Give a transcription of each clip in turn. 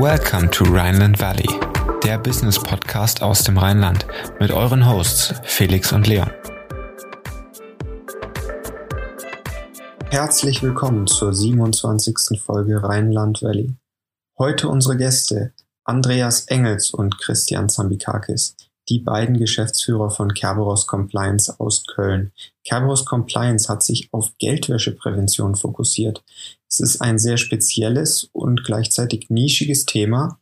Welcome to Rhineland Valley, der Business Podcast aus dem Rheinland mit euren Hosts Felix und Leon. Herzlich willkommen zur 27. Folge Rheinland Valley. Heute unsere Gäste Andreas Engels und Christian Zambikakis, die beiden Geschäftsführer von Kerberos Compliance aus Köln. Kerberos Compliance hat sich auf Geldwäscheprävention fokussiert. Es ist ein sehr spezielles und gleichzeitig nischiges Thema,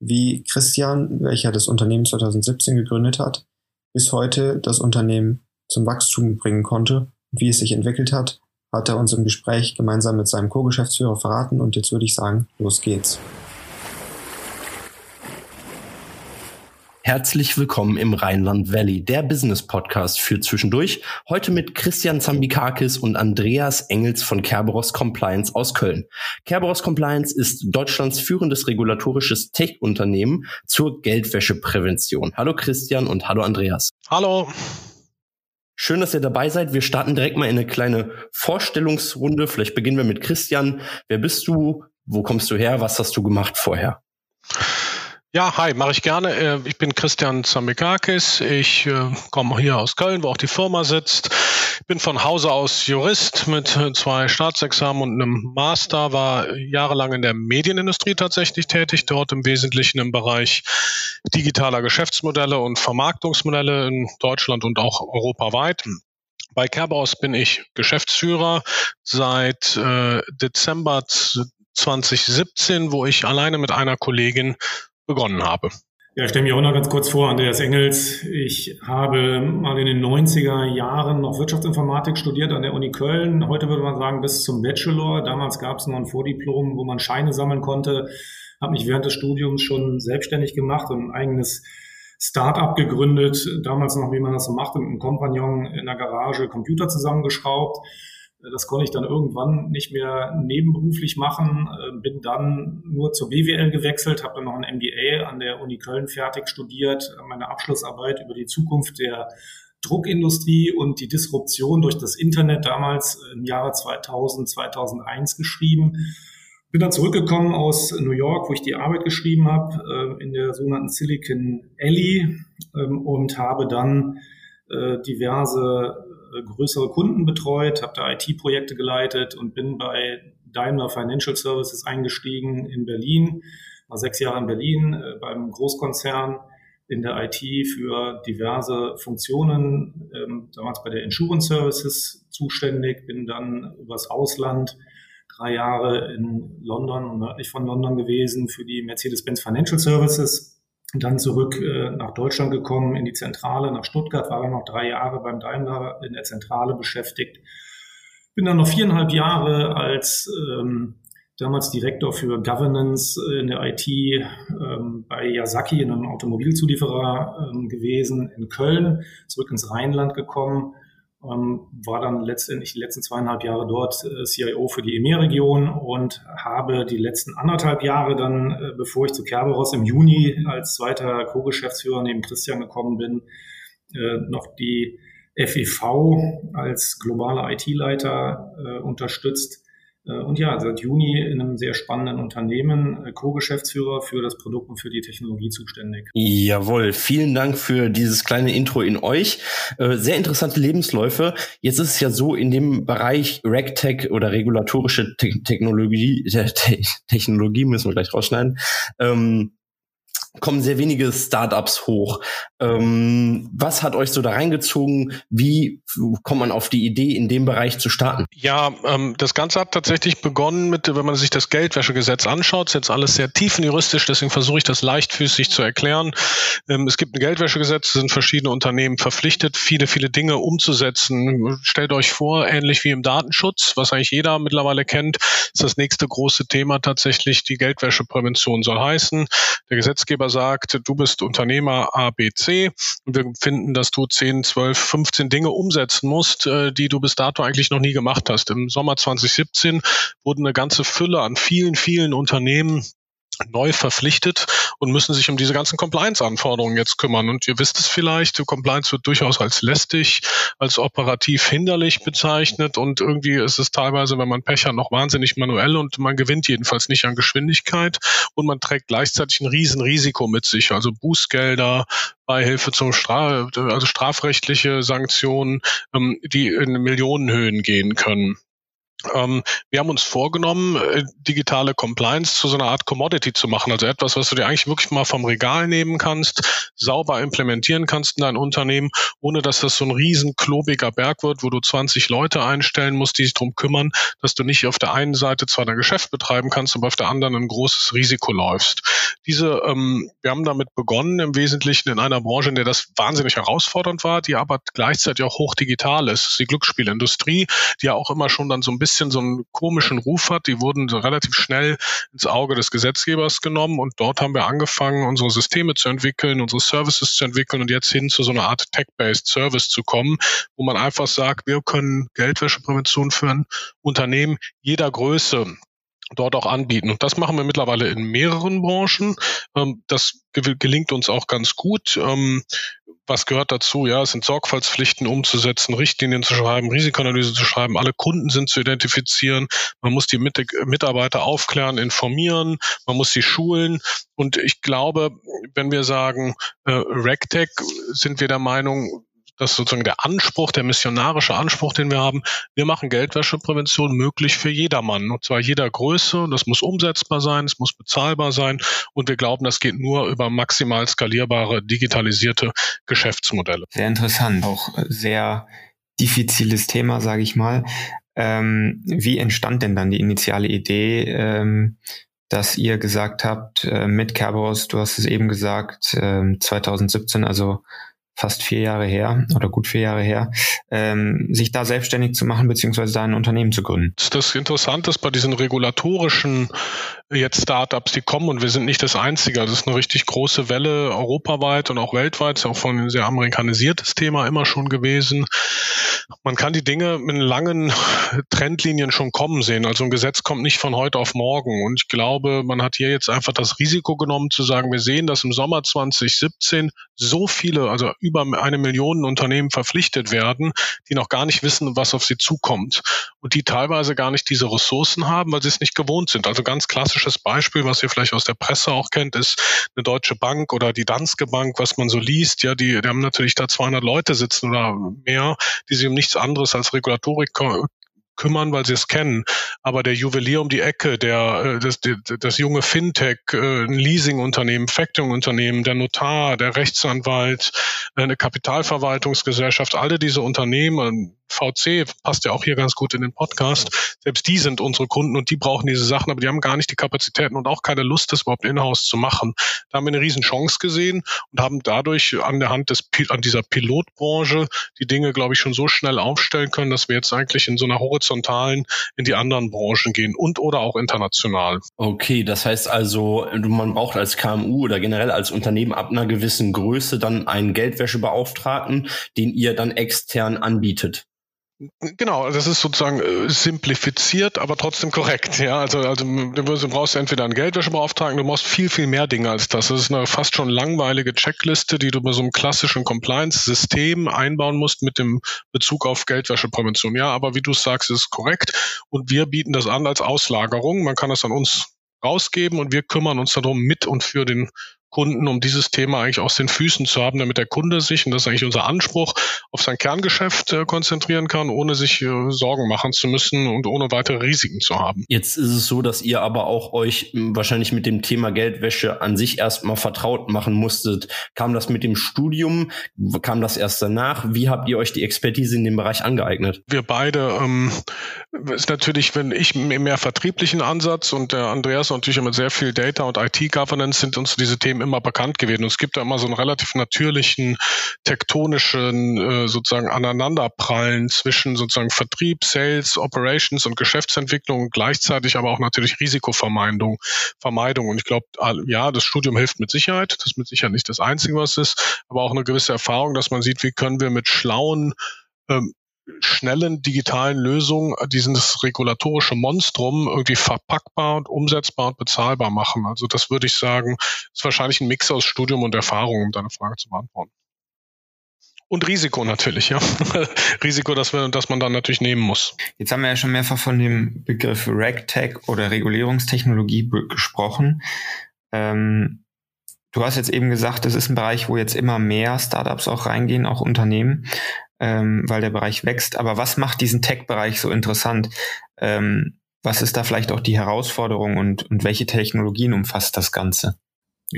wie Christian, welcher das Unternehmen 2017 gegründet hat, bis heute das Unternehmen zum Wachstum bringen konnte wie es sich entwickelt hat, hat er uns im Gespräch gemeinsam mit seinem Co-Geschäftsführer verraten und jetzt würde ich sagen, los geht's. Herzlich willkommen im Rheinland Valley, der Business Podcast für zwischendurch. Heute mit Christian Zambikakis und Andreas Engels von Kerberos Compliance aus Köln. Kerberos Compliance ist Deutschlands führendes regulatorisches Tech-Unternehmen zur Geldwäscheprävention. Hallo Christian und hallo Andreas. Hallo. Schön, dass ihr dabei seid. Wir starten direkt mal in eine kleine Vorstellungsrunde. Vielleicht beginnen wir mit Christian. Wer bist du? Wo kommst du her? Was hast du gemacht vorher? Ja, hi, mache ich gerne. Äh, ich bin Christian Zamikakis. Ich äh, komme hier aus Köln, wo auch die Firma sitzt. Bin von Hause aus Jurist mit äh, zwei Staatsexamen und einem Master, war jahrelang in der Medienindustrie tatsächlich tätig, dort im Wesentlichen im Bereich digitaler Geschäftsmodelle und Vermarktungsmodelle in Deutschland und auch europaweit. Bei Kerbaus bin ich Geschäftsführer seit äh, Dezember 2017, wo ich alleine mit einer Kollegin begonnen habe. Ja, ich stelle mich auch noch ganz kurz vor, Andreas Engels. Ich habe mal in den 90er Jahren noch Wirtschaftsinformatik studiert an der Uni Köln. Heute würde man sagen bis zum Bachelor. Damals gab es noch ein Vordiplom, wo man Scheine sammeln konnte. Habe mich während des Studiums schon selbstständig gemacht und ein eigenes Start-up gegründet. Damals noch, wie man das so machte, mit einem Kompagnon in der Garage Computer zusammengeschraubt das konnte ich dann irgendwann nicht mehr nebenberuflich machen, äh, bin dann nur zur BWL gewechselt, habe dann noch ein MBA an der Uni Köln fertig studiert, meine Abschlussarbeit über die Zukunft der Druckindustrie und die Disruption durch das Internet damals im Jahre 2000, 2001 geschrieben. Bin dann zurückgekommen aus New York, wo ich die Arbeit geschrieben habe, äh, in der sogenannten Silicon Alley ähm, und habe dann äh, diverse äh, größere Kunden betreut, habe da IT-Projekte geleitet und bin bei Daimler Financial Services eingestiegen in Berlin, war sechs Jahre in Berlin äh, beim Großkonzern in der IT für diverse Funktionen, ähm, damals bei der Insurance Services zuständig, bin dann übers Ausland drei Jahre in London und nördlich von London gewesen für die Mercedes-Benz Financial Services dann zurück äh, nach Deutschland gekommen, in die Zentrale, nach Stuttgart, war dann noch drei Jahre beim Daimler in der Zentrale beschäftigt. Bin dann noch viereinhalb Jahre als ähm, damals Direktor für Governance in der IT ähm, bei Yasaki, einem Automobilzulieferer ähm, gewesen in Köln, zurück ins Rheinland gekommen ähm, war dann letztendlich die letzten zweieinhalb Jahre dort äh, CIO für die EMEA-Region und habe die letzten anderthalb Jahre dann, äh, bevor ich zu Kerberos im Juni als zweiter Co-Geschäftsführer neben Christian gekommen bin, äh, noch die FEV als globaler IT-Leiter äh, unterstützt und ja, seit Juni in einem sehr spannenden Unternehmen, äh, Co-Geschäftsführer für das Produkt und für die Technologie zuständig. Jawohl, vielen Dank für dieses kleine Intro in euch. Äh, sehr interessante Lebensläufe. Jetzt ist es ja so, in dem Bereich RegTech oder regulatorische Technologie, Technologie müssen wir gleich rausschneiden, ähm, kommen sehr wenige Startups hoch. Ähm, was hat euch so da reingezogen? Wie kommt man auf die Idee, in dem Bereich zu starten? Ja, ähm, das Ganze hat tatsächlich begonnen mit, wenn man sich das Geldwäschegesetz anschaut, ist jetzt alles sehr tiefenjuristisch, deswegen versuche ich das leichtfüßig zu erklären. Ähm, es gibt ein Geldwäschegesetz, sind verschiedene Unternehmen verpflichtet, viele, viele Dinge umzusetzen. Stellt euch vor, ähnlich wie im Datenschutz, was eigentlich jeder mittlerweile kennt, ist das nächste große Thema tatsächlich die Geldwäscheprävention soll heißen. Der Gesetzgeber Arbeitgeber sagt, du bist Unternehmer ABC und wir finden, dass du 10, 12, 15 Dinge umsetzen musst, äh, die du bis dato eigentlich noch nie gemacht hast. Im Sommer 2017 wurde eine ganze Fülle an vielen, vielen Unternehmen neu verpflichtet und müssen sich um diese ganzen Compliance-Anforderungen jetzt kümmern. Und ihr wisst es vielleicht, Compliance wird durchaus als lästig, als operativ hinderlich bezeichnet und irgendwie ist es teilweise, wenn man Pech hat, noch wahnsinnig manuell und man gewinnt jedenfalls nicht an Geschwindigkeit und man trägt gleichzeitig ein Riesenrisiko mit sich, also Bußgelder, Beihilfe zum Straf, also strafrechtliche Sanktionen, ähm, die in Millionenhöhen gehen können. Ähm, wir haben uns vorgenommen, äh, digitale Compliance zu so einer Art Commodity zu machen. Also etwas, was du dir eigentlich wirklich mal vom Regal nehmen kannst, sauber implementieren kannst in dein Unternehmen, ohne dass das so ein riesen klobiger Berg wird, wo du 20 Leute einstellen musst, die sich darum kümmern, dass du nicht auf der einen Seite zwar dein Geschäft betreiben kannst, aber auf der anderen ein großes Risiko läufst. Diese, ähm, wir haben damit begonnen, im Wesentlichen in einer Branche, in der das wahnsinnig herausfordernd war, die aber gleichzeitig auch hochdigital ist. Die Glücksspielindustrie, die ja auch immer schon dann so ein bisschen bisschen so einen komischen Ruf hat. Die wurden relativ schnell ins Auge des Gesetzgebers genommen und dort haben wir angefangen, unsere Systeme zu entwickeln, unsere Services zu entwickeln und jetzt hin zu so einer Art Tech-based Service zu kommen, wo man einfach sagt, wir können Geldwäscheprävention für ein Unternehmen jeder Größe dort auch anbieten. Und das machen wir mittlerweile in mehreren Branchen. Ähm, das gelingt uns auch ganz gut. Ähm, was gehört dazu? Ja, es sind Sorgfaltspflichten umzusetzen, Richtlinien zu schreiben, Risikoanalyse zu schreiben, alle Kunden sind zu identifizieren. Man muss die Mitarbeiter aufklären, informieren, man muss sie schulen. Und ich glaube, wenn wir sagen, äh, RegTech, sind wir der Meinung, das ist sozusagen der Anspruch, der missionarische Anspruch, den wir haben. Wir machen Geldwäscheprävention möglich für jedermann, und zwar jeder Größe. Das muss umsetzbar sein, es muss bezahlbar sein. Und wir glauben, das geht nur über maximal skalierbare, digitalisierte Geschäftsmodelle. Sehr interessant, auch sehr diffiziles Thema, sage ich mal. Ähm, wie entstand denn dann die initiale Idee, ähm, dass ihr gesagt habt, äh, mit Kerberos, du hast es eben gesagt, äh, 2017, also fast vier Jahre her oder gut vier Jahre her, ähm, sich da selbstständig zu machen beziehungsweise da ein Unternehmen zu gründen. Das Interessante ist bei diesen regulatorischen jetzt Startups, die kommen und wir sind nicht das Einzige. Das ist eine richtig große Welle europaweit und auch weltweit. ist auch von ein sehr amerikanisiertes Thema immer schon gewesen. Man kann die Dinge mit langen Trendlinien schon kommen sehen. Also ein Gesetz kommt nicht von heute auf morgen. Und ich glaube, man hat hier jetzt einfach das Risiko genommen zu sagen, wir sehen, dass im Sommer 2017 so viele, also über eine Million Unternehmen verpflichtet werden, die noch gar nicht wissen, was auf sie zukommt. Und die teilweise gar nicht diese Ressourcen haben, weil sie es nicht gewohnt sind. Also ganz klassisch klassisches Beispiel, was ihr vielleicht aus der Presse auch kennt, ist eine Deutsche Bank oder die Danske Bank, was man so liest. Ja, die, die haben natürlich da 200 Leute sitzen oder mehr, die sich um nichts anderes als Regulatorik kümmern, weil sie es kennen. Aber der Juwelier um die Ecke, der, äh, das, das junge Fintech, äh, ein Leasingunternehmen, Factoringunternehmen, der Notar, der Rechtsanwalt, eine Kapitalverwaltungsgesellschaft, alle diese Unternehmen, VC passt ja auch hier ganz gut in den Podcast. Selbst die sind unsere Kunden und die brauchen diese Sachen, aber die haben gar nicht die Kapazitäten und auch keine Lust, das überhaupt in-house zu machen. Da haben wir eine riesen Chance gesehen und haben dadurch an der Hand des, an dieser Pilotbranche die Dinge, glaube ich, schon so schnell aufstellen können, dass wir jetzt eigentlich in so einer horizontalen in die anderen Branchen gehen und oder auch international. Okay, das heißt also, man braucht als KMU oder generell als Unternehmen ab einer gewissen Größe dann einen Geldwäschebeauftragten, den ihr dann extern anbietet. Genau, das ist sozusagen äh, simplifiziert, aber trotzdem korrekt. Ja, also, also du brauchst entweder einen Geldwäschebeauftragten, du brauchst viel, viel mehr Dinge als das. Das ist eine fast schon langweilige Checkliste, die du bei so einem klassischen Compliance-System einbauen musst mit dem Bezug auf Geldwäscheprävention. Ja, aber wie du sagst, ist korrekt. Und wir bieten das an als Auslagerung. Man kann das an uns rausgeben und wir kümmern uns darum mit und für den Kunden, um dieses Thema eigentlich aus den Füßen zu haben, damit der Kunde sich, und das ist eigentlich unser Anspruch, auf sein Kerngeschäft äh, konzentrieren kann, ohne sich äh, Sorgen machen zu müssen und ohne weitere Risiken zu haben. Jetzt ist es so, dass ihr aber auch euch hm, wahrscheinlich mit dem Thema Geldwäsche an sich erstmal vertraut machen musstet. Kam das mit dem Studium? Kam das erst danach? Wie habt ihr euch die Expertise in dem Bereich angeeignet? Wir beide ähm, ist natürlich, wenn ich mehr vertrieblichen Ansatz und der Andreas natürlich immer sehr viel Data und IT-Governance sind uns diese Themen immer bekannt gewesen. Und es gibt da immer so einen relativ natürlichen tektonischen äh, sozusagen Aneinanderprallen zwischen sozusagen Vertrieb, Sales, Operations und Geschäftsentwicklung gleichzeitig aber auch natürlich Risikovermeidung. Vermeidung. Und ich glaube, ja, das Studium hilft mit Sicherheit. Das ist mit Sicherheit nicht das Einzige, was ist, aber auch eine gewisse Erfahrung, dass man sieht, wie können wir mit schlauen ähm, schnellen digitalen Lösungen dieses regulatorische Monstrum irgendwie verpackbar und umsetzbar und bezahlbar machen. Also das würde ich sagen, ist wahrscheinlich ein Mix aus Studium und Erfahrung, um deine Frage zu beantworten. Und Risiko natürlich, ja. Risiko, dass, wir, dass man dann natürlich nehmen muss. Jetzt haben wir ja schon mehrfach von dem Begriff RegTech oder Regulierungstechnologie gesprochen. Ähm, du hast jetzt eben gesagt, das ist ein Bereich, wo jetzt immer mehr Startups auch reingehen, auch Unternehmen, ähm, weil der Bereich wächst. Aber was macht diesen Tech-Bereich so interessant? Ähm, was ist da vielleicht auch die Herausforderung und, und welche Technologien umfasst das Ganze?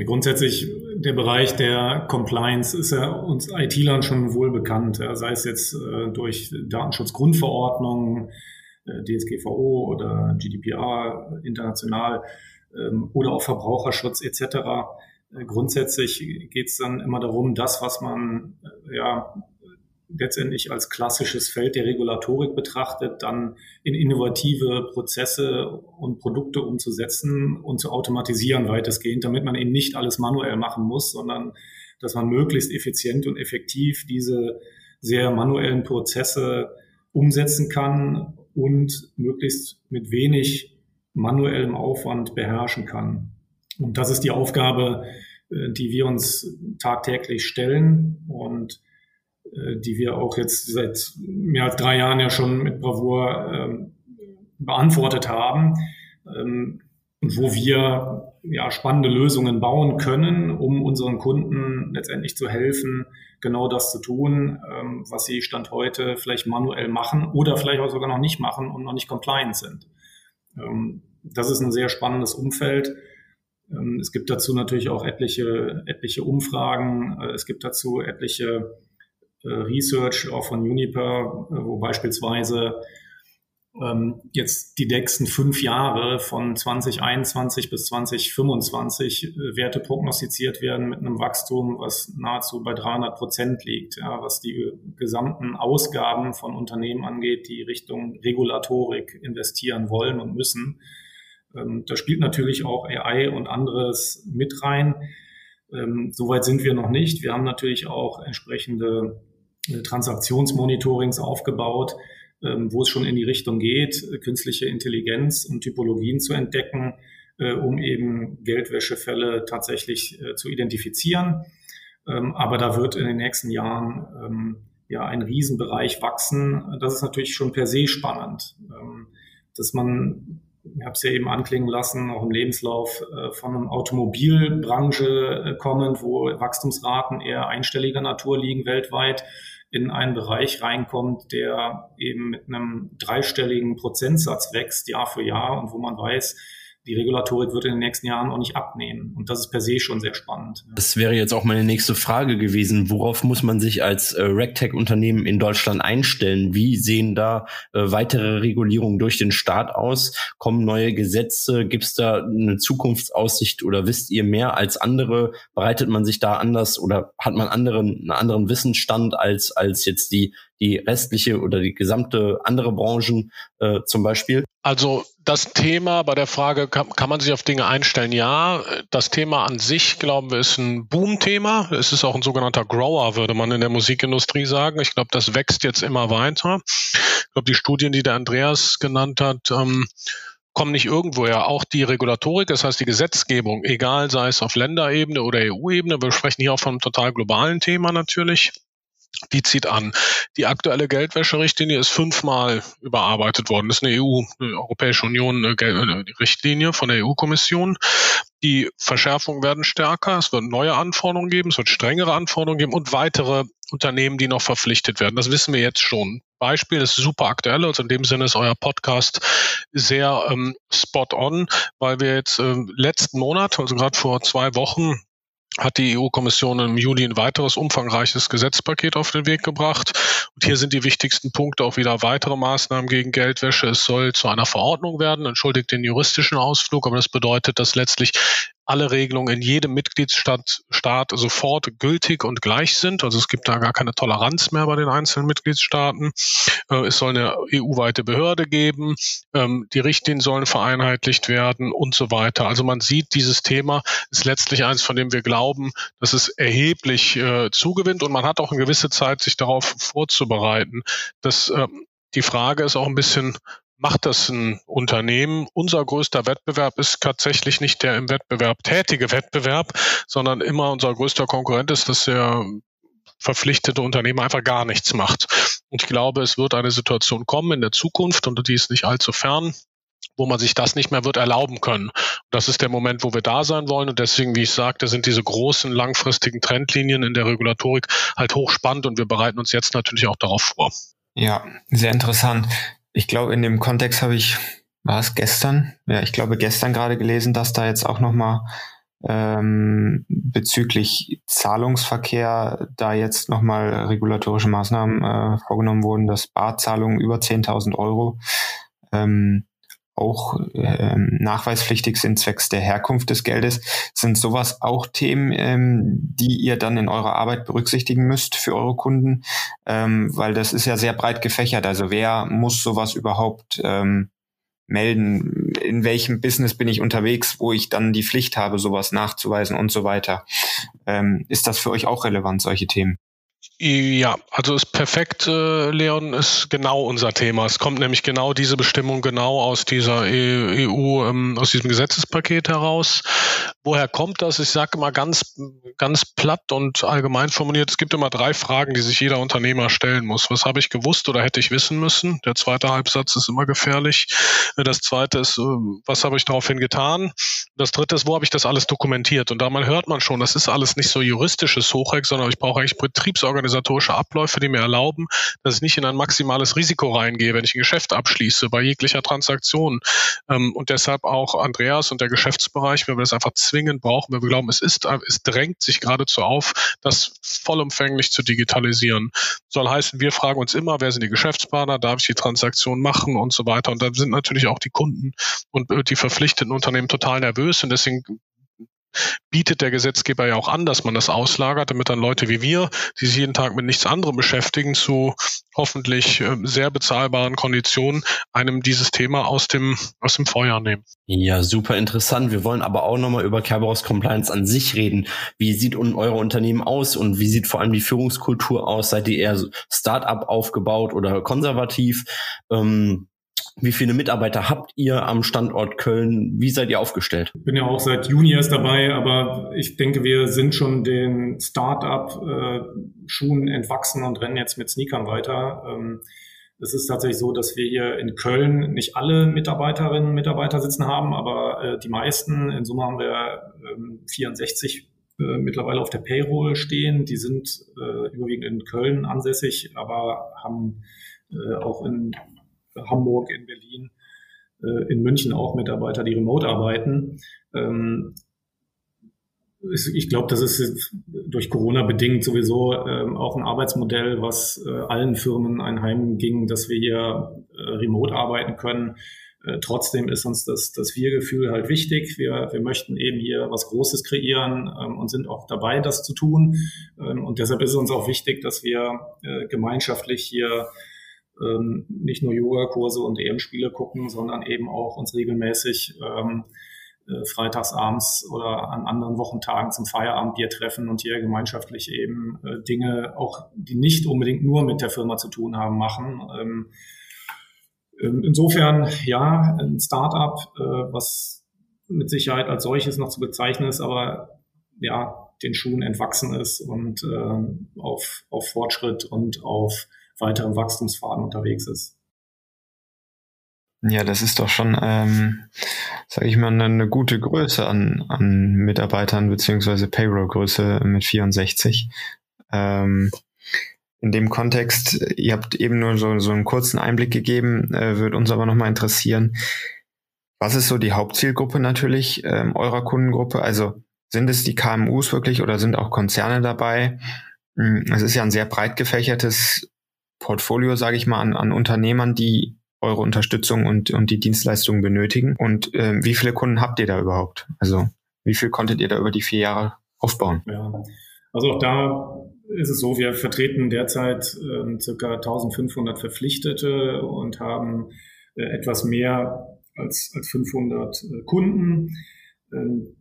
Grundsätzlich der Bereich der Compliance ist ja uns IT-Lern schon wohl bekannt, sei es jetzt äh, durch Datenschutzgrundverordnungen, äh, DSGVO oder GDPR international ähm, oder auch Verbraucherschutz etc. Äh, grundsätzlich geht es dann immer darum, das, was man ja letztendlich als klassisches Feld der Regulatorik betrachtet, dann in innovative Prozesse und Produkte umzusetzen und zu automatisieren weitestgehend, damit man eben nicht alles manuell machen muss, sondern dass man möglichst effizient und effektiv diese sehr manuellen Prozesse umsetzen kann und möglichst mit wenig manuellem Aufwand beherrschen kann. Und das ist die Aufgabe, äh, die wir uns tagtäglich stellen. Und die wir auch jetzt seit mehr als drei Jahren ja schon mit Bravour ähm, beantwortet haben ähm, wo wir ja spannende Lösungen bauen können, um unseren Kunden letztendlich zu helfen, genau das zu tun, ähm, was sie Stand heute vielleicht manuell machen oder vielleicht auch sogar noch nicht machen und noch nicht compliant sind. Ähm, das ist ein sehr spannendes Umfeld. Ähm, es gibt dazu natürlich auch etliche, etliche Umfragen. Äh, es gibt dazu etliche äh, Research auch von Uniper, äh, wo beispielsweise ähm, jetzt die nächsten fünf Jahre von 2021 bis 2025 äh, Werte prognostiziert werden mit einem Wachstum, was nahezu bei 300 Prozent liegt, ja, was die gesamten Ausgaben von Unternehmen angeht, die Richtung Regulatorik investieren wollen und müssen. Ähm, da spielt natürlich auch AI und anderes mit rein. Ähm, Soweit sind wir noch nicht. Wir haben natürlich auch entsprechende äh, Transaktionsmonitorings aufgebaut, ähm, wo es schon in die Richtung geht, äh, künstliche Intelligenz und Typologien zu entdecken, äh, um eben Geldwäschefälle tatsächlich zu identifizieren. Ähm, aber da wird in den nächsten Jahren ähm, ja ein Riesenbereich wachsen. Das ist natürlich schon per se spannend, dass man ich habe es ja eben anklingen lassen, auch im Lebenslauf von einer Automobilbranche kommen, wo Wachstumsraten eher einstelliger Natur liegen weltweit, in einen Bereich reinkommt, der eben mit einem dreistelligen Prozentsatz wächst Jahr für Jahr. Und wo man weiß, die Regulatorik wird in den nächsten Jahren auch nicht abnehmen. Und das ist per se schon sehr spannend. Das wäre jetzt auch meine nächste Frage gewesen. Worauf muss man sich als äh, RegTech-Unternehmen in Deutschland einstellen? Wie sehen da äh, weitere Regulierungen durch den Staat aus? Kommen neue Gesetze? Gibt es da eine Zukunftsaussicht oder wisst ihr mehr als andere? Bereitet man sich da anders oder hat man anderen, einen anderen Wissensstand als, als jetzt die die restliche oder die gesamte andere Branchen äh, zum Beispiel? Also das Thema bei der Frage, kann, kann man sich auf Dinge einstellen? Ja, das Thema an sich, glauben wir, ist ein Boom-Thema. Es ist auch ein sogenannter Grower, würde man in der Musikindustrie sagen. Ich glaube, das wächst jetzt immer weiter. Ich glaube, die Studien, die der Andreas genannt hat, ähm, kommen nicht irgendwoher. Auch die Regulatorik, das heißt die Gesetzgebung, egal sei es auf Länderebene oder EU-Ebene, wir sprechen hier auch von einem total globalen Thema natürlich, die zieht an. Die aktuelle Geldwäscherichtlinie ist fünfmal überarbeitet worden. Das ist eine EU, eine Europäische Union eine äh, Richtlinie von der EU-Kommission. Die Verschärfungen werden stärker. Es wird neue Anforderungen geben. Es wird strengere Anforderungen geben und weitere Unternehmen, die noch verpflichtet werden. Das wissen wir jetzt schon. Beispiel ist super aktuell, also in dem Sinne ist euer Podcast sehr ähm, spot on, weil wir jetzt ähm, letzten Monat, also gerade vor zwei Wochen, hat die EU-Kommission im Juli ein weiteres umfangreiches Gesetzpaket auf den Weg gebracht. Und hier sind die wichtigsten Punkte auch wieder weitere Maßnahmen gegen Geldwäsche. Es soll zu einer Verordnung werden, entschuldigt den juristischen Ausflug, aber das bedeutet, dass letztlich alle Regelungen in jedem Mitgliedsstaat Staat sofort gültig und gleich sind. Also es gibt da gar keine Toleranz mehr bei den einzelnen Mitgliedstaaten. Äh, es soll eine EU-weite Behörde geben. Ähm, die Richtlinien sollen vereinheitlicht werden und so weiter. Also man sieht, dieses Thema ist letztlich eins, von dem wir glauben, dass es erheblich äh, zugewinnt und man hat auch eine gewisse Zeit, sich darauf vorzubereiten. Das, äh, die Frage ist auch ein bisschen, macht das ein Unternehmen. Unser größter Wettbewerb ist tatsächlich nicht der im Wettbewerb tätige Wettbewerb, sondern immer unser größter Konkurrent ist, dass der verpflichtete Unternehmen einfach gar nichts macht. Und ich glaube, es wird eine Situation kommen in der Zukunft, und die ist nicht allzu fern, wo man sich das nicht mehr wird erlauben können. Das ist der Moment, wo wir da sein wollen. Und deswegen, wie ich sagte, sind diese großen langfristigen Trendlinien in der Regulatorik halt hochspannend und wir bereiten uns jetzt natürlich auch darauf vor. Ja, sehr interessant. Ich glaube, in dem Kontext habe ich, war es gestern? Ja, ich glaube gestern gerade gelesen, dass da jetzt auch nochmal ähm, bezüglich Zahlungsverkehr da jetzt nochmal regulatorische Maßnahmen äh, vorgenommen wurden, dass Barzahlungen über 10.000 Euro ähm, auch ähm, nachweispflichtig sind zwecks der Herkunft des Geldes. Sind sowas auch Themen, ähm, die ihr dann in eurer Arbeit berücksichtigen müsst für eure Kunden? Ähm, weil das ist ja sehr breit gefächert. Also wer muss sowas überhaupt ähm, melden? In welchem Business bin ich unterwegs, wo ich dann die Pflicht habe, sowas nachzuweisen und so weiter? Ähm, ist das für euch auch relevant, solche Themen? Ja, also ist perfekt, äh, Leon, ist genau unser Thema. Es kommt nämlich genau diese Bestimmung genau aus dieser EU, e ähm, aus diesem Gesetzespaket heraus. Woher kommt das? Ich sage immer ganz, ganz platt und allgemein formuliert, es gibt immer drei Fragen, die sich jeder Unternehmer stellen muss. Was habe ich gewusst oder hätte ich wissen müssen? Der zweite Halbsatz ist immer gefährlich. Das zweite ist, äh, was habe ich daraufhin getan? Das dritte ist, wo habe ich das alles dokumentiert? Und da hört man schon, das ist alles nicht so juristisches Hochreck, sondern ich brauche eigentlich Betriebsorganisation organisatorische Abläufe, die mir erlauben, dass ich nicht in ein maximales Risiko reingehe, wenn ich ein Geschäft abschließe, bei jeglicher Transaktion. Ähm, und deshalb auch Andreas und der Geschäftsbereich, wenn wir das einfach zwingend brauchen, weil wir glauben, es ist, es drängt sich geradezu auf, das vollumfänglich zu digitalisieren. Soll heißen, wir fragen uns immer, wer sind die Geschäftspartner, darf ich die Transaktion machen und so weiter. Und da sind natürlich auch die Kunden und äh, die verpflichteten Unternehmen total nervös und deswegen bietet der Gesetzgeber ja auch an, dass man das auslagert, damit dann Leute wie wir, die sich jeden Tag mit nichts anderem beschäftigen, zu hoffentlich äh, sehr bezahlbaren Konditionen einem dieses Thema aus dem, aus dem Feuer nehmen. Ja, super interessant. Wir wollen aber auch nochmal über Kerberos Compliance an sich reden. Wie sieht euer Unternehmen aus und wie sieht vor allem die Führungskultur aus? Seid ihr eher Start-up aufgebaut oder konservativ? Ähm, wie viele Mitarbeiter habt ihr am Standort Köln? Wie seid ihr aufgestellt? Ich bin ja auch seit Juni erst dabei, aber ich denke, wir sind schon den Start-up-Schuhen entwachsen und rennen jetzt mit Sneakern weiter. Ähm, es ist tatsächlich so, dass wir hier in Köln nicht alle Mitarbeiterinnen und Mitarbeiter sitzen haben, aber äh, die meisten. In Summe haben wir 64 ähm, äh, mittlerweile auf der Payroll stehen. Die sind äh, überwiegend in Köln ansässig, aber haben auch in Hamburg, in Berlin, äh, in München auch Mitarbeiter, die remote arbeiten. Ähm, ich glaube, das ist durch Corona bedingt sowieso ähm, auch ein Arbeitsmodell, was äh, allen Firmen einheimging, dass wir hier äh, remote arbeiten können. Trotzdem ist uns das, das Wir-Gefühl halt wichtig. Wir, wir möchten eben hier was Großes kreieren ähm, und sind auch dabei, das zu tun. und deshalb ist es uns auch wichtig, dass wir gemeinschaftlich hier ähm, nicht nur Yoga-Kurse und EM-Spiele gucken, sondern eben auch uns regelmäßig ähm, äh, freitagsabends oder an anderen Wochentagen zum Feierabendbier treffen und hier gemeinschaftlich eben äh, Dinge, auch die nicht unbedingt nur mit der Firma zu tun haben, machen. Ähm, ähm insofern, ja, ein Startup, äh, was mit Sicherheit als solches noch zu bezeichnen ist, aber ja, den Schuhen entwachsen ist und äh, auf, auf Fortschritt und auf weiteren Wachstumsfaden unterwegs ist. Ja, das ist doch schon, ähm, sage ich mal, eine, eine, gute Größe an, an Mitarbeitern beziehungsweise Payroll-Größe mit 64. Ähm, in dem Kontext, ihr habt eben nur so, so einen kurzen Einblick gegeben, äh, würde uns aber nochmal interessieren, was ist so die Hauptzielgruppe natürlich ähm, eurer Kundengruppe? Also sind es die KMUs wirklich oder sind auch Konzerne dabei? Hm, es ist ja ein sehr breit gefächertes Portfolio, sage ich mal, an, an Unternehmern, die eure Unterstützung und, und die Dienstleistungen benötigen? Und ähm, wie viele Kunden habt ihr da überhaupt? Also Wie viel konntet ihr da über die vier Jahre aufbauen? Ja, also auch da ist es so, wir vertreten derzeit äh, circa 1500 Verpflichtete und haben äh, etwas mehr als, als 500 äh, Kunden. Ähm,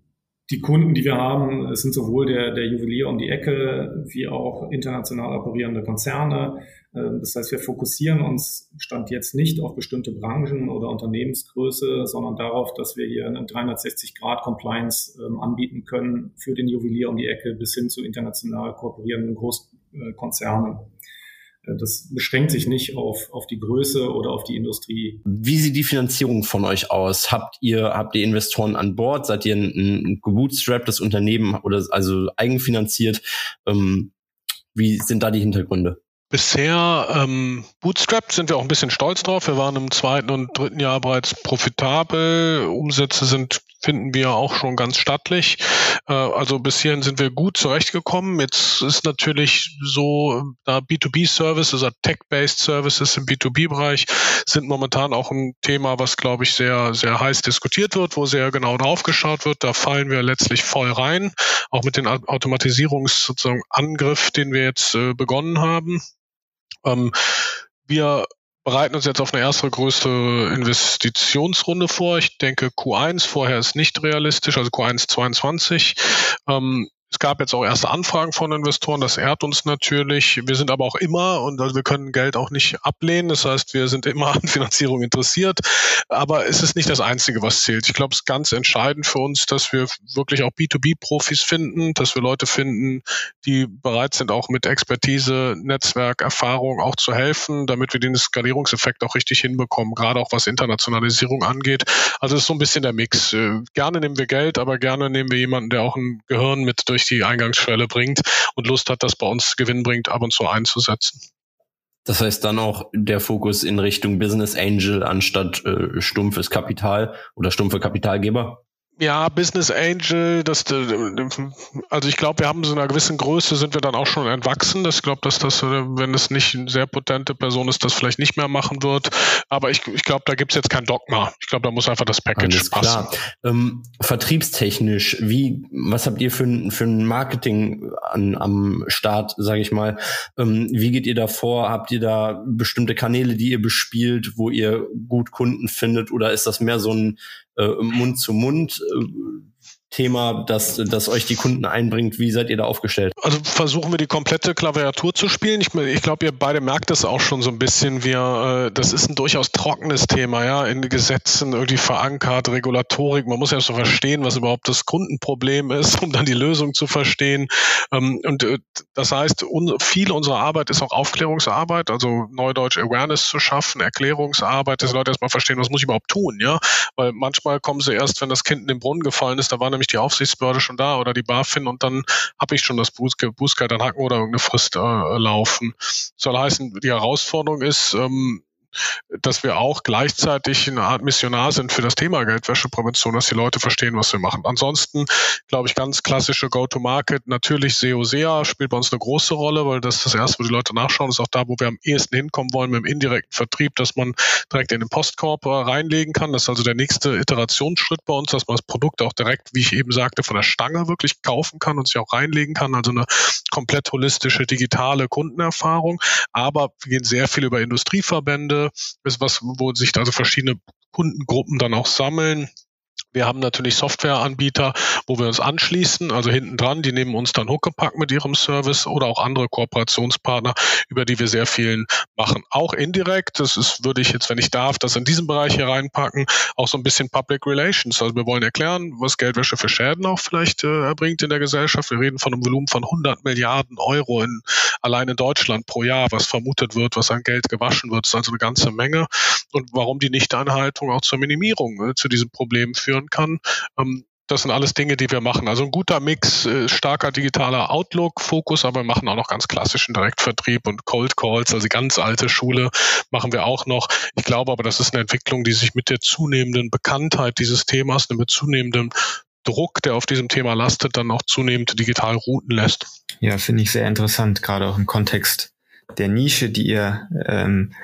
die Kunden, die wir haben, sind sowohl der, der Juwelier um die Ecke wie auch international operierende Konzerne. Ähm, das heißt, wir fokussieren uns Stand jetzt nicht auf bestimmte Branchen oder Unternehmensgröße, sondern darauf, dass wir hier eine 360-Grad-Compliance ähm, anbieten können für den Juwelier um die Ecke bis hin zu international kooperierenden Großkonzernen. Äh, das beschränkt sich nicht auf, auf die Größe oder auf die Industrie. Wie sieht die Finanzierung von euch aus? Habt ihr, habt ihr Investoren an Bord? Seid ihr ein, ein gebootstrapptes Unternehmen oder also eigenfinanziert? Ähm, wie sind da die Hintergründe? Bisher ähm, bootstrapped sind wir auch ein bisschen stolz drauf. Wir waren im zweiten und dritten Jahr bereits profitabel. Umsätze sind, finden wir auch schon ganz stattlich. Äh, also bis hierhin sind wir gut zurechtgekommen. Jetzt ist natürlich so, da B2B-Services, also Tech-Based Services im B2B-Bereich sind momentan auch ein Thema, was, glaube ich, sehr, sehr heiß diskutiert wird, wo sehr genau drauf geschaut wird. Da fallen wir letztlich voll rein, auch mit dem Automatisierungsangriff, den wir jetzt äh, begonnen haben. Ähm, wir bereiten uns jetzt auf eine erste größte Investitionsrunde vor. Ich denke Q1 vorher ist nicht realistisch, also Q1 22. Ähm, es gab jetzt auch erste Anfragen von Investoren, das ehrt uns natürlich. Wir sind aber auch immer und also wir können Geld auch nicht ablehnen. Das heißt, wir sind immer an Finanzierung interessiert. Aber es ist nicht das Einzige, was zählt. Ich glaube, es ist ganz entscheidend für uns, dass wir wirklich auch B2B-Profis finden, dass wir Leute finden, die bereit sind, auch mit Expertise, Netzwerk, Erfahrung auch zu helfen, damit wir den Skalierungseffekt auch richtig hinbekommen, gerade auch was Internationalisierung angeht. Also es ist so ein bisschen der Mix. Äh, gerne nehmen wir Geld, aber gerne nehmen wir jemanden, der auch ein Gehirn mit durch durch die Eingangsschwelle bringt und Lust hat, das bei uns Gewinn bringt, ab und zu einzusetzen. Das heißt dann auch der Fokus in Richtung Business Angel anstatt äh, stumpfes Kapital oder stumpfe Kapitalgeber? Ja, Business Angel, das, äh, also ich glaube, wir haben so einer gewissen Größe sind wir dann auch schon entwachsen. Ich glaube, dass das, äh, wenn es nicht eine sehr potente Person ist, das vielleicht nicht mehr machen wird. Aber ich, ich glaube, da gibt's jetzt kein Dogma. Ich glaube, da muss einfach das Package Alles passen. Klar. Ähm, vertriebstechnisch, wie, was habt ihr für ein, für ein Marketing an, am Start, sage ich mal? Ähm, wie geht ihr da vor? Habt ihr da bestimmte Kanäle, die ihr bespielt, wo ihr gut Kunden findet? Oder ist das mehr so ein äh, Mund zu Mund äh, Thema, das, das euch die Kunden einbringt. Wie seid ihr da aufgestellt? Also versuchen wir die komplette Klaviatur zu spielen. Ich, ich glaube, ihr beide merkt das auch schon so ein bisschen. Wir, äh, das ist ein durchaus trockenes Thema, ja, in Gesetzen irgendwie verankert, Regulatorik. Man muss ja so verstehen, was überhaupt das Kundenproblem ist, um dann die Lösung zu verstehen. Ähm, und äh, das heißt, un, viel unserer Arbeit ist auch Aufklärungsarbeit, also Neudeutsch Awareness zu schaffen, Erklärungsarbeit, dass Leute erstmal verstehen, was muss ich überhaupt tun, ja. Weil manchmal kommen sie erst, wenn das Kind in den Brunnen gefallen ist, da war nämlich nämlich die Aufsichtsbehörde schon da oder die BaFin und dann habe ich schon das Bußgeld an Hacken oder irgendeine Frist äh, laufen. Soll heißen, die Herausforderung ist, ähm, dass wir auch gleichzeitig eine Art Missionar sind für das Thema Geldwäscheprävention, dass die Leute verstehen, was wir machen. Ansonsten glaube ich ganz klassische Go-to-Market. Natürlich SEO, SEA spielt bei uns eine große Rolle, weil das ist das erste, wo die Leute nachschauen. Das ist auch da, wo wir am ehesten hinkommen wollen mit dem indirekten Vertrieb, dass man direkt in den Postkorb reinlegen kann. Das ist also der nächste Iterationsschritt bei uns, dass man das Produkt auch direkt, wie ich eben sagte, von der Stange wirklich kaufen kann und sich auch reinlegen kann. Also eine komplett holistische digitale Kundenerfahrung. Aber wir gehen sehr viel über Industrieverbände, ist was, wo sich also verschiedene Kundengruppen dann auch sammeln wir haben natürlich Softwareanbieter, wo wir uns anschließen, also hinten dran, die nehmen uns dann Huckepack mit ihrem Service oder auch andere Kooperationspartner, über die wir sehr vielen machen. Auch indirekt, das ist, würde ich jetzt, wenn ich darf, das in diesem Bereich hier reinpacken, auch so ein bisschen Public Relations. Also wir wollen erklären, was Geldwäsche für Schäden auch vielleicht äh, erbringt in der Gesellschaft. Wir reden von einem Volumen von 100 Milliarden Euro in, allein in Deutschland pro Jahr, was vermutet wird, was an Geld gewaschen wird. Das ist also eine ganze Menge. Und warum die Nichteinhaltung auch zur Minimierung äh, zu diesem Problem führen führen kann. Ähm, das sind alles Dinge, die wir machen. Also ein guter Mix, äh, starker digitaler Outlook-Fokus, aber wir machen auch noch ganz klassischen Direktvertrieb und Cold Calls, also ganz alte Schule machen wir auch noch. Ich glaube aber, das ist eine Entwicklung, die sich mit der zunehmenden Bekanntheit dieses Themas, mit zunehmendem Druck, der auf diesem Thema lastet, dann auch zunehmend digital routen lässt. Ja, finde ich sehr interessant, gerade auch im Kontext der Nische, die ihr ähm,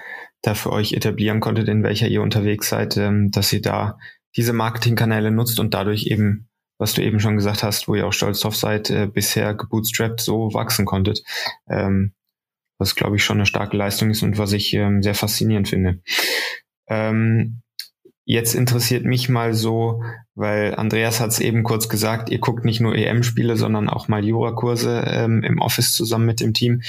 da für euch etablieren konntet, in welcher ihr unterwegs seid, ähm, dass ihr da diese Marketingkanäle nutzt und dadurch eben was du eben schon gesagt hast, wo ihr auch stolz drauf seid, äh, bisher gebootstrapped so wachsen konntet. Ähm, was, glaube ich, schon eine starke Leistung ist und was ich ähm, sehr faszinierend finde. Ähm, jetzt interessiert mich mal so, weil Andreas hat es eben kurz gesagt, ihr guckt nicht nur EM-Spiele, sondern auch mal Jurakurse ähm, im Office zusammen mit dem Team.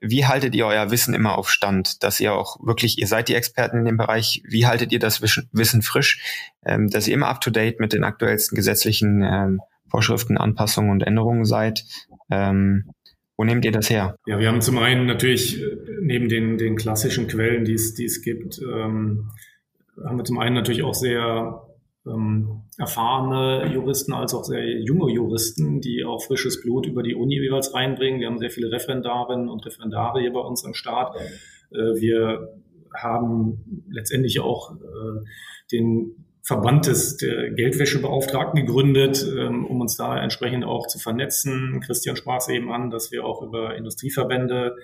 Wie haltet ihr euer Wissen immer auf Stand, dass ihr auch wirklich, ihr seid die Experten in dem Bereich, wie haltet ihr das Wissen frisch, ähm, dass ihr immer up-to-date mit den aktuellsten gesetzlichen ähm, Vorschriften, Anpassungen und Änderungen seid? Ähm, wo nehmt ihr das her? Ja, wir haben zum einen natürlich äh, neben den, den klassischen Quellen, die es, die es gibt, ähm, haben wir zum einen natürlich auch sehr ähm, erfahrene Juristen als auch sehr junge Juristen, die auch frisches Blut über die Uni jeweils reinbringen. Wir haben sehr viele Referendarinnen und Referendare hier bei uns am Start. Äh, wir haben letztendlich auch äh, den Verband des Geldwäschebeauftragten gegründet, ähm, um uns da entsprechend auch zu vernetzen. Christian sprach es eben an, dass wir auch über Industrieverbände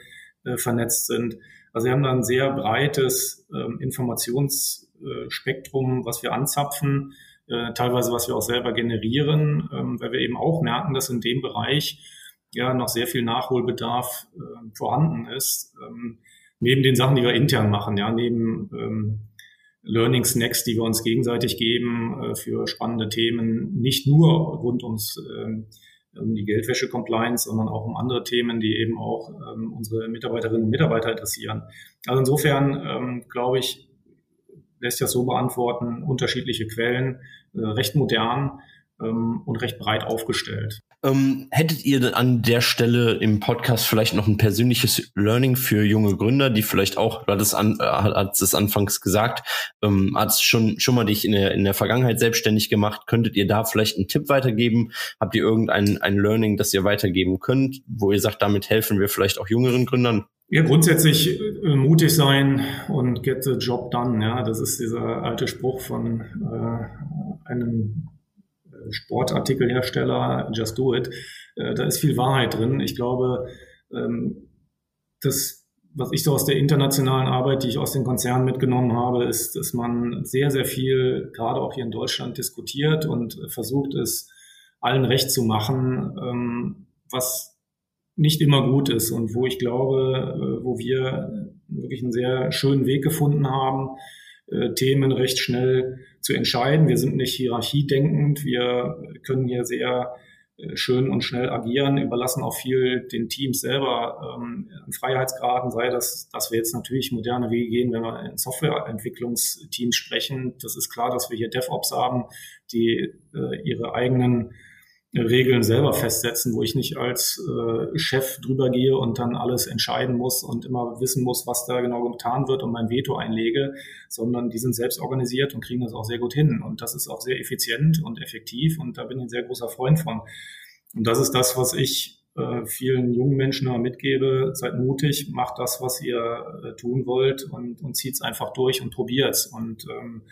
äh, vernetzt sind. Also wir haben da ein sehr breites ähm, Informationsspektrum, was wir anzapfen, äh, teilweise was wir auch selber generieren, ähm, weil wir eben auch merken, dass in dem Bereich ja noch sehr viel Nachholbedarf äh, vorhanden ist. Ähm, neben den Sachen, die wir intern machen, ja, neben ähm, Learning Snacks, die wir uns gegenseitig geben äh, für spannende Themen, nicht nur rund ums ähm, um die Geldwäsche-Compliance, sondern auch um andere Themen, die eben auch ähm, unsere Mitarbeiterinnen und Mitarbeiter interessieren. Also insofern ähm, glaube ich, lässt das so beantworten, unterschiedliche Quellen, äh, recht modern ähm, und recht breit aufgestellt. Ähm, hättet ihr an der Stelle im Podcast vielleicht noch ein persönliches Learning für junge Gründer, die vielleicht auch, du hattest an, äh, es anfangs gesagt, ähm, hat schon schon mal dich in der in der Vergangenheit selbstständig gemacht. Könntet ihr da vielleicht einen Tipp weitergeben? Habt ihr irgendein ein Learning, das ihr weitergeben könnt, wo ihr sagt, damit helfen wir vielleicht auch jüngeren Gründern? Ja, grundsätzlich äh, mutig sein und get the job done. Ja, das ist dieser alte Spruch von äh, einem Sportartikelhersteller, Just Do It. Äh, da ist viel Wahrheit drin. Ich glaube, ähm, das, was ich so aus der internationalen Arbeit, die ich aus den Konzernen mitgenommen habe, ist, dass man sehr, sehr viel, gerade auch hier in Deutschland, diskutiert und versucht es allen recht zu machen, ähm, was nicht immer gut ist und wo ich glaube, äh, wo wir wirklich einen sehr schönen Weg gefunden haben, äh, Themen recht schnell zu entscheiden. Wir sind nicht hierarchiedenkend. Wir können hier sehr äh, schön und schnell agieren, überlassen auch viel den Teams selber ähm, Freiheitsgraden, sei das, dass wir jetzt natürlich moderne Wege gehen, wenn wir in Softwareentwicklungsteams sprechen. Das ist klar, dass wir hier DevOps haben, die äh, ihre eigenen Regeln selber festsetzen, wo ich nicht als äh, Chef drüber gehe und dann alles entscheiden muss und immer wissen muss, was da genau getan wird und mein Veto einlege, sondern die sind selbst organisiert und kriegen das auch sehr gut hin. Und das ist auch sehr effizient und effektiv und da bin ich ein sehr großer Freund von. Und das ist das, was ich äh, vielen jungen Menschen immer mitgebe. Seid mutig, macht das, was ihr äh, tun wollt und, und zieht es einfach durch und probiert's. Und ähm,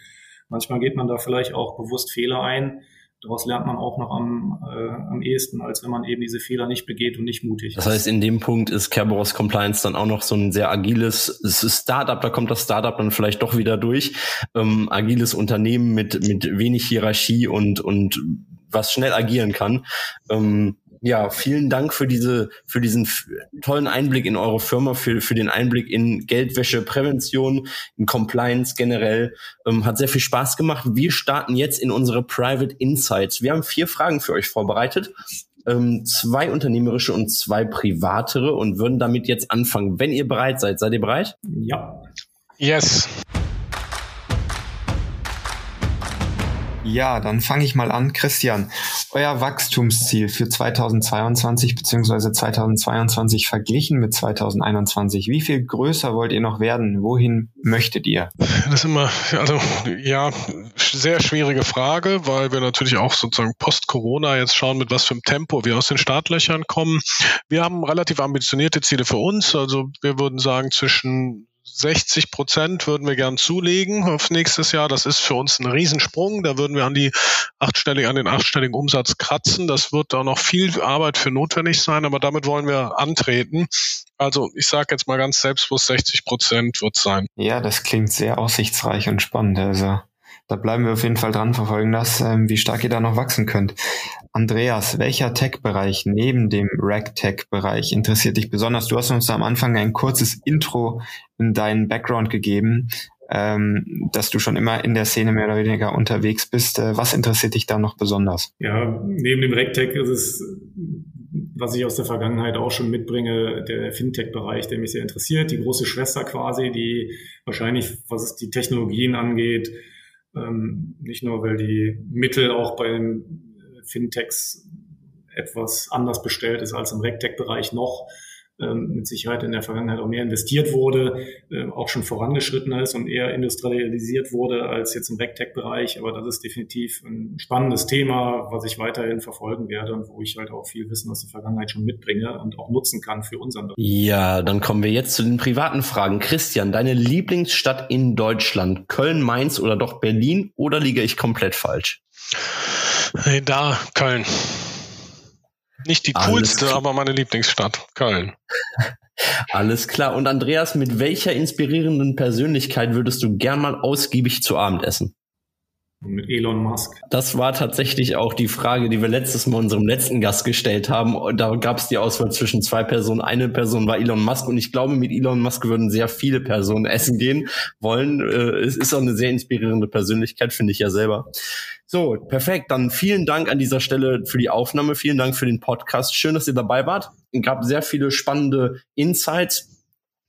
manchmal geht man da vielleicht auch bewusst Fehler ein daraus lernt man auch noch am, äh, am ehesten, als wenn man eben diese Fehler nicht begeht und nicht mutig. Das heißt, in dem Punkt ist Kerberos Compliance dann auch noch so ein sehr agiles Startup, da kommt das Startup dann vielleicht doch wieder durch. Ähm, agiles Unternehmen mit, mit wenig Hierarchie und, und was schnell agieren kann. Ähm, ja, vielen Dank für diese, für diesen tollen Einblick in eure Firma, für, für den Einblick in Geldwäscheprävention, in Compliance generell. Ähm, hat sehr viel Spaß gemacht. Wir starten jetzt in unsere Private Insights. Wir haben vier Fragen für euch vorbereitet. Ähm, zwei unternehmerische und zwei privatere und würden damit jetzt anfangen. Wenn ihr bereit seid, seid ihr bereit? Ja. Yes. Ja, dann fange ich mal an. Christian, euer Wachstumsziel für 2022 bzw. 2022 verglichen mit 2021, wie viel größer wollt ihr noch werden? Wohin möchtet ihr? Das ist immer, also ja, sehr schwierige Frage, weil wir natürlich auch sozusagen post-Corona jetzt schauen, mit was für einem Tempo wir aus den Startlöchern kommen. Wir haben relativ ambitionierte Ziele für uns. Also wir würden sagen zwischen 60 Prozent würden wir gern zulegen auf nächstes Jahr. Das ist für uns ein Riesensprung. Da würden wir an die achtstelligen, an den achtstelligen Umsatz kratzen. Das wird da noch viel Arbeit für notwendig sein, aber damit wollen wir antreten. Also ich sage jetzt mal ganz selbstbewusst, 60 Prozent wird sein. Ja, das klingt sehr aussichtsreich und spannend. Also Da bleiben wir auf jeden Fall dran, verfolgen das, ähm, wie stark ihr da noch wachsen könnt. Andreas, welcher Tech-Bereich neben dem Rack-Tech-Bereich interessiert dich besonders? Du hast uns am Anfang ein kurzes Intro in deinen Background gegeben, ähm, dass du schon immer in der Szene mehr oder weniger unterwegs bist. Äh, was interessiert dich da noch besonders? Ja, neben dem Rack-Tech ist es, was ich aus der Vergangenheit auch schon mitbringe, der Fintech-Bereich, der mich sehr interessiert. Die große Schwester quasi, die wahrscheinlich, was die Technologien angeht, ähm, nicht nur, weil die Mittel auch bei den Fintechs etwas anders bestellt ist als im RegTech-Bereich noch, mit Sicherheit in der Vergangenheit auch mehr investiert wurde, äh, auch schon vorangeschritten ist und eher industrialisiert wurde als jetzt im RegTech-Bereich. Aber das ist definitiv ein spannendes Thema, was ich weiterhin verfolgen werde und wo ich halt auch viel Wissen aus der Vergangenheit schon mitbringe und auch nutzen kann für unseren Bereich. Ja, dann kommen wir jetzt zu den privaten Fragen. Christian, deine Lieblingsstadt in Deutschland? Köln, Mainz oder doch Berlin? Oder liege ich komplett falsch? Da, Köln. Nicht die coolste, aber meine Lieblingsstadt, Köln. Alles klar. Und Andreas, mit welcher inspirierenden Persönlichkeit würdest du gern mal ausgiebig zu Abend essen? Mit Elon Musk. Das war tatsächlich auch die Frage, die wir letztes Mal unserem letzten Gast gestellt haben. Da gab es die Auswahl zwischen zwei Personen. Eine Person war Elon Musk und ich glaube, mit Elon Musk würden sehr viele Personen essen gehen wollen. Äh, es ist auch eine sehr inspirierende Persönlichkeit, finde ich ja selber. So, perfekt. Dann vielen Dank an dieser Stelle für die Aufnahme. Vielen Dank für den Podcast. Schön, dass ihr dabei wart. Es gab sehr viele spannende Insights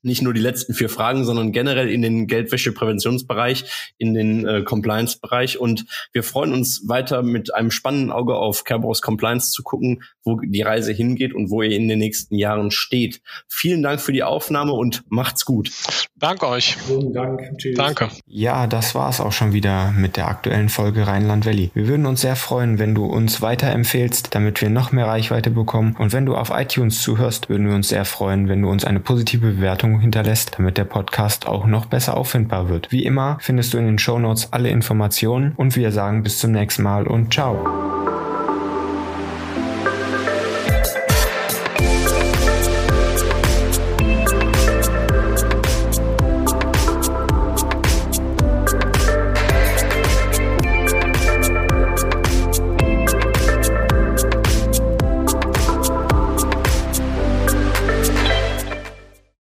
nicht nur die letzten vier Fragen, sondern generell in den Geldwäschepräventionsbereich, in den äh, Compliance-Bereich. Und wir freuen uns weiter mit einem spannenden Auge auf Kerberos Compliance zu gucken, wo die Reise hingeht und wo ihr in den nächsten Jahren steht. Vielen Dank für die Aufnahme und macht's gut. Danke euch. Vielen Dank. Tschüss. Danke. Ja, das war's auch schon wieder mit der aktuellen Folge Rheinland Valley. Wir würden uns sehr freuen, wenn du uns weiterempfehlst, damit wir noch mehr Reichweite bekommen. Und wenn du auf iTunes zuhörst, würden wir uns sehr freuen, wenn du uns eine positive Bewertung hinterlässt, damit der Podcast auch noch besser auffindbar wird. Wie immer findest du in den Show Notes alle Informationen und wir sagen bis zum nächsten Mal und ciao.